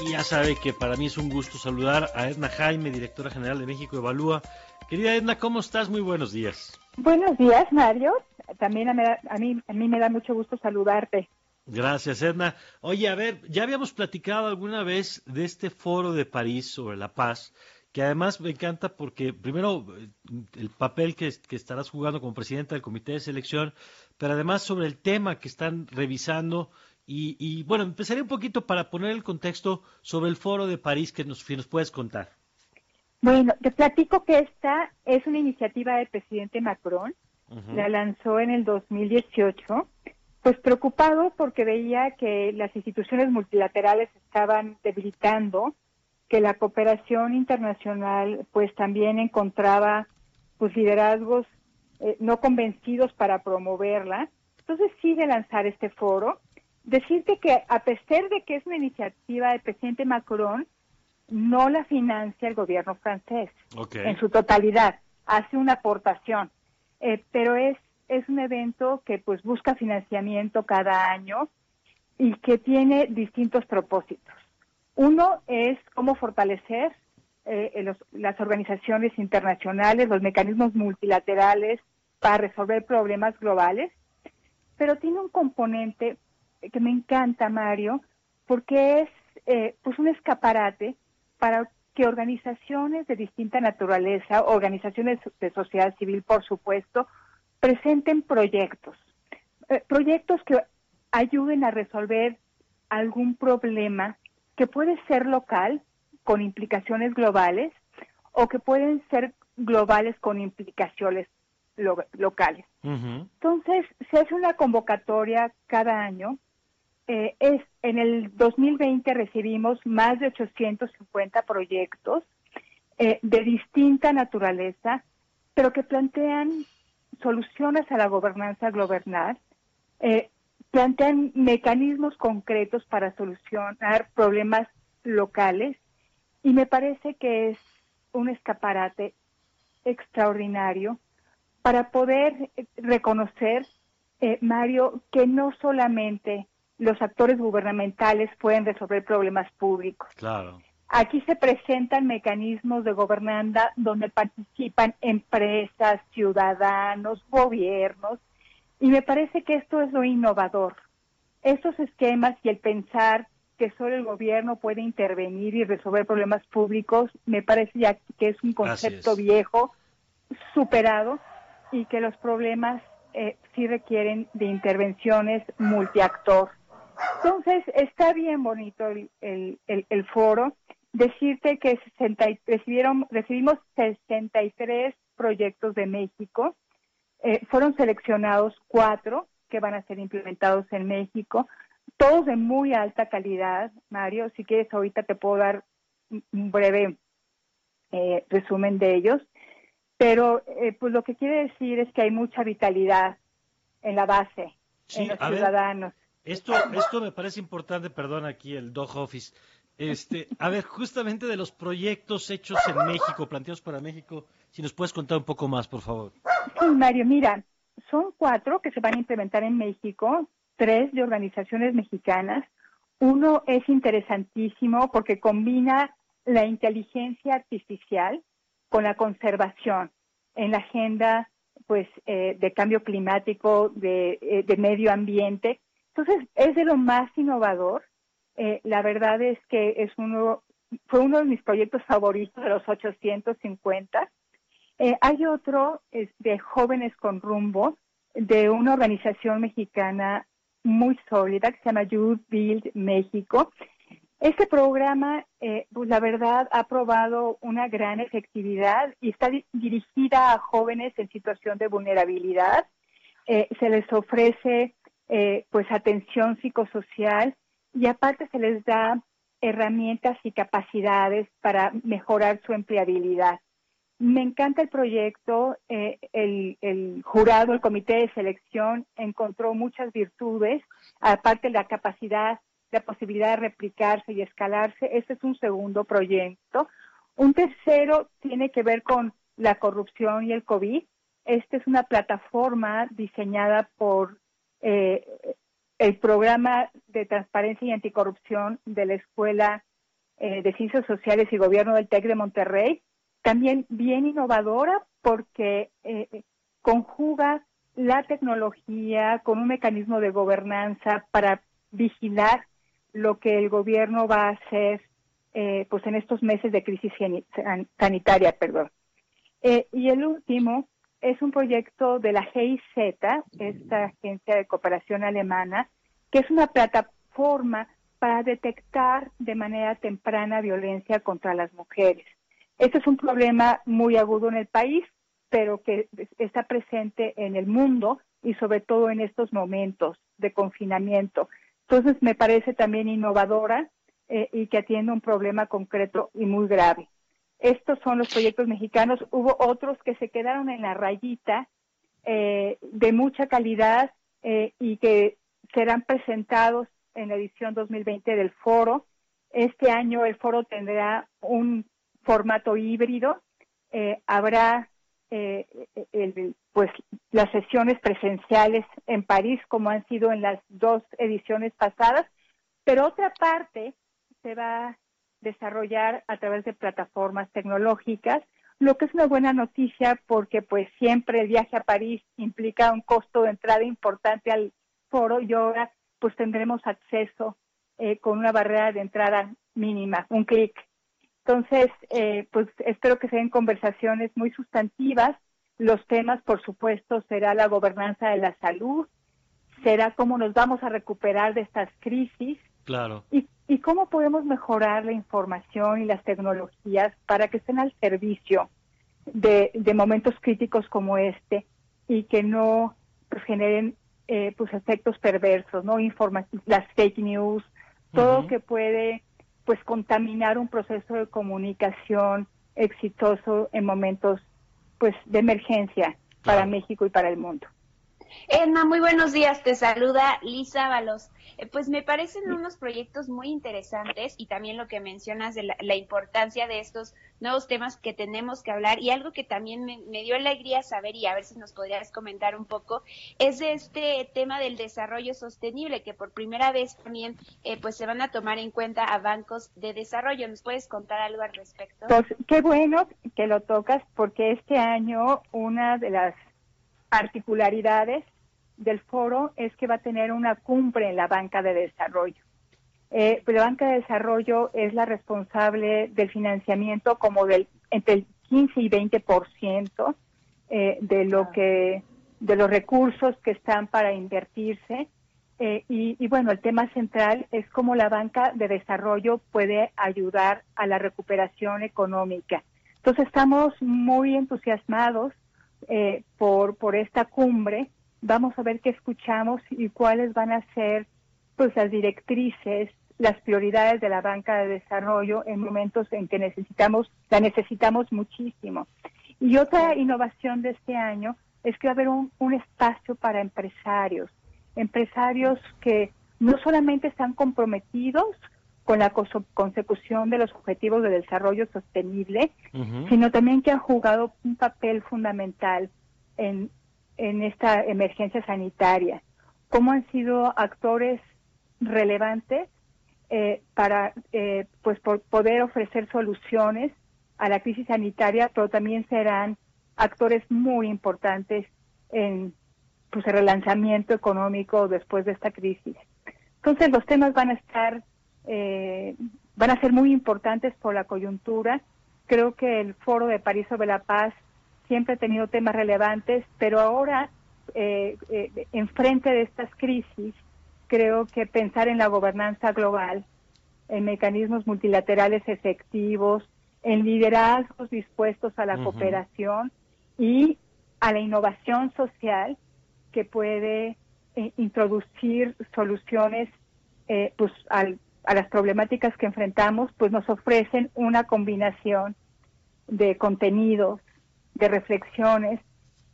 Y ya sabe que para mí es un gusto saludar a Edna Jaime, directora general de México Evalúa. Querida Edna, ¿cómo estás? Muy buenos días. Buenos días, Mario. También a mí, a mí me da mucho gusto saludarte. Gracias, Edna. Oye, a ver, ya habíamos platicado alguna vez de este foro de París sobre la paz, que además me encanta porque, primero, el papel que, que estarás jugando como presidenta del comité de selección, pero además sobre el tema que están revisando y, bueno, empezaré un poquito para poner el contexto sobre el foro de París que nos, nos puedes contar. Bueno, te platico que esta es una iniciativa del presidente Macron, la lanzó en el 2018, pues preocupado porque veía que las instituciones multilaterales estaban debilitando, que la cooperación internacional pues también encontraba pues liderazgos eh, no convencidos para promoverla. Entonces sigue lanzar este foro decirte que a pesar de que es una iniciativa del presidente Macron, no la financia el gobierno francés en su totalidad, hace una aportación, eh, pero es es un evento que pues busca financiamiento cada año y que tiene distintos propósitos. Uno es cómo fortalecer eh, las organizaciones internacionales, los mecanismos multilaterales para resolver problemas globales, pero tiene un componente que me encanta, Mario, porque es eh, pues un escaparate para que organizaciones de distinta naturaleza, organizaciones de sociedad civil, por supuesto, presenten proyectos, eh, proyectos que ayuden a resolver algún problema que puede ser local con implicaciones globales o que pueden ser globales con implicaciones locales. Entonces, se hace una convocatoria cada año eh, es en el 2020 recibimos más de 850 proyectos eh, de distinta naturaleza, pero que plantean soluciones a la gobernanza global, eh, plantean mecanismos concretos para solucionar problemas locales y me parece que es un escaparate extraordinario para poder reconocer, Mario, que no solamente los actores gubernamentales pueden resolver problemas públicos. Claro. Aquí se presentan mecanismos de gobernanza donde participan empresas, ciudadanos, gobiernos, y me parece que esto es lo innovador. Estos esquemas y el pensar que solo el gobierno puede intervenir y resolver problemas públicos, me parece ya que es un concepto viejo, superado, y que los problemas eh, sí requieren de intervenciones multiactor. Entonces, está bien bonito el, el, foro. Decirte que 60, recibieron, recibimos 63 proyectos de México. Eh, fueron seleccionados cuatro que van a ser implementados en México, todos de muy alta calidad. Mario, si quieres, ahorita te puedo dar un breve eh, resumen de ellos. Pero, eh, pues lo que quiere decir es que hay mucha vitalidad en la base, en los ciudadanos. Esto, esto me parece importante, perdón aquí el Dog Office. Este, a ver, justamente de los proyectos hechos en México, planteados para México, si nos puedes contar un poco más, por favor. Sí, Mario, mira, son cuatro que se van a implementar en México, tres de organizaciones mexicanas. Uno es interesantísimo porque combina la inteligencia artificial con la conservación en la agenda pues eh, de cambio climático, de, eh, de medio ambiente, entonces, es de lo más innovador. Eh, la verdad es que es uno, fue uno de mis proyectos favoritos de los 850. Eh, hay otro de jóvenes con rumbo de una organización mexicana muy sólida que se llama Youth Build México. Este programa, eh, pues la verdad, ha probado una gran efectividad y está dirigida a jóvenes en situación de vulnerabilidad. se les ofrece eh, pues atención psicosocial y aparte se les da herramientas y capacidades para mejorar su empleabilidad. Me encanta el proyecto, eh, el, el, jurado, el comité de selección encontró muchas virtudes, aparte la capacidad, la posibilidad de replicarse y escalarse. Este es un segundo proyecto. Un tercero tiene que ver con la corrupción y el COVID. Esta es una plataforma diseñada por eh, el programa de transparencia y anticorrupción de la Escuela eh, de Ciencias Sociales y Gobierno del TEC de Monterrey, también bien innovadora porque eh, conjuga la tecnología con un mecanismo de gobernanza para vigilar lo que el gobierno va a hacer eh, pues en estos meses de crisis sanitaria, perdón. Eh, y el último es un proyecto de la GIZ, esta agencia de cooperación alemana, que es una plataforma para detectar de manera temprana violencia contra las mujeres. Este es un problema muy agudo en el país, pero que está presente en el mundo y sobre todo en estos momentos de confinamiento. Entonces me parece también innovadora eh, y que atiende un problema concreto y muy grave. Estos son los proyectos mexicanos. Hubo otros que se quedaron en la rayita eh, de mucha calidad eh, y que serán presentados en la edición 2020 del foro. Este año el foro tendrá un formato híbrido. habrá pues las sesiones presenciales en París como han sido en las dos ediciones pasadas, pero otra parte se va desarrollar a través de plataformas tecnológicas, lo que es una buena noticia porque pues siempre el viaje a París implica un costo de entrada importante al foro y ahora pues tendremos acceso eh, con una barrera de entrada mínima, un clic. Entonces, eh, pues espero que sean conversaciones muy sustantivas. Los temas, por supuesto, será la gobernanza de la salud, será cómo nos vamos a recuperar de estas crisis, Claro. Y, y cómo podemos mejorar la información y las tecnologías para que estén al servicio de, de momentos críticos como este y que no pues, generen eh, pues efectos perversos, no las fake news, todo que puede pues contaminar un proceso de comunicación exitoso en momentos pues de emergencia para México y para el mundo. Edna, muy buenos días. Te saluda Lisa Balos. Eh, pues me parecen unos proyectos muy interesantes y también lo que mencionas de la, importancia de estos nuevos temas que tenemos que hablar y algo que también me, dio alegría saber y a ver si nos podrías comentar un poco es de este tema del desarrollo sostenible que por primera vez también eh, pues se van a tomar en cuenta a bancos de desarrollo. ¿Nos puedes contar algo al respecto? Pues qué bueno que lo tocas porque este año una de las particularidades del foro es que va a tener una cumbre en la banca de desarrollo. Eh, la banca de desarrollo es la responsable del financiamiento como del entre el 15 y 20% eh, de lo ah. que de los recursos que están para invertirse eh, y, y, bueno el tema central es cómo la banca de desarrollo puede ayudar a la recuperación económica. Entonces estamos muy entusiasmados eh, por, por esta cumbre. Vamos a ver qué escuchamos y cuáles van a ser pues las directrices, las prioridades de la banca de desarrollo en momentos en que necesitamos, la necesitamos muchísimo. Y otra innovación de este año es que va a haber un, un espacio para empresarios, empresarios que no solamente están comprometidos con la consecución de los objetivos de desarrollo sostenible, sino también que han jugado un papel fundamental en, en esta emergencia sanitaria, cómo han sido actores relevantes eh, para eh, pues por poder ofrecer soluciones a la crisis sanitaria, pero también serán actores muy importantes en pues, el relanzamiento económico después de esta crisis. Entonces los temas van a estar eh, van a ser muy importantes por la coyuntura. Creo que el Foro de París sobre la Paz siempre ha tenido temas relevantes, pero ahora, eh, eh, enfrente de estas crisis, creo que pensar en la gobernanza global, en mecanismos multilaterales efectivos, en liderazgos dispuestos a la cooperación y a la innovación social que puede eh, introducir soluciones pues al a las problemáticas que enfrentamos, pues nos ofrecen una combinación de contenidos, de reflexiones,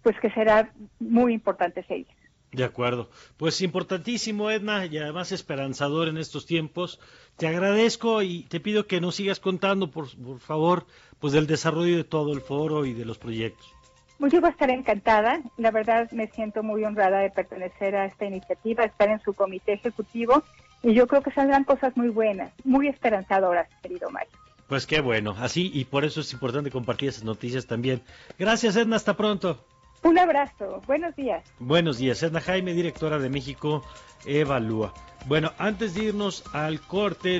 pues que será muy importante seguir. De acuerdo. Pues importantísimo, Edna, y además esperanzador en estos tiempos. Te agradezco y te pido que nos sigas contando, por, favor, pues del desarrollo de todo el foro y de los proyectos. Pues yo voy a estar encantada. La verdad me siento muy honrada de pertenecer a esta iniciativa, estar en su comité ejecutivo Y yo creo que saldrán cosas muy buenas, muy esperanzadoras, querido Mario. Pues qué bueno, así y por eso es importante compartir esas noticias también. Gracias, Edna, hasta pronto. Un abrazo, buenos días. Buenos días, Edna Jaime, directora de México Evalúa. Bueno, antes de irnos al corte,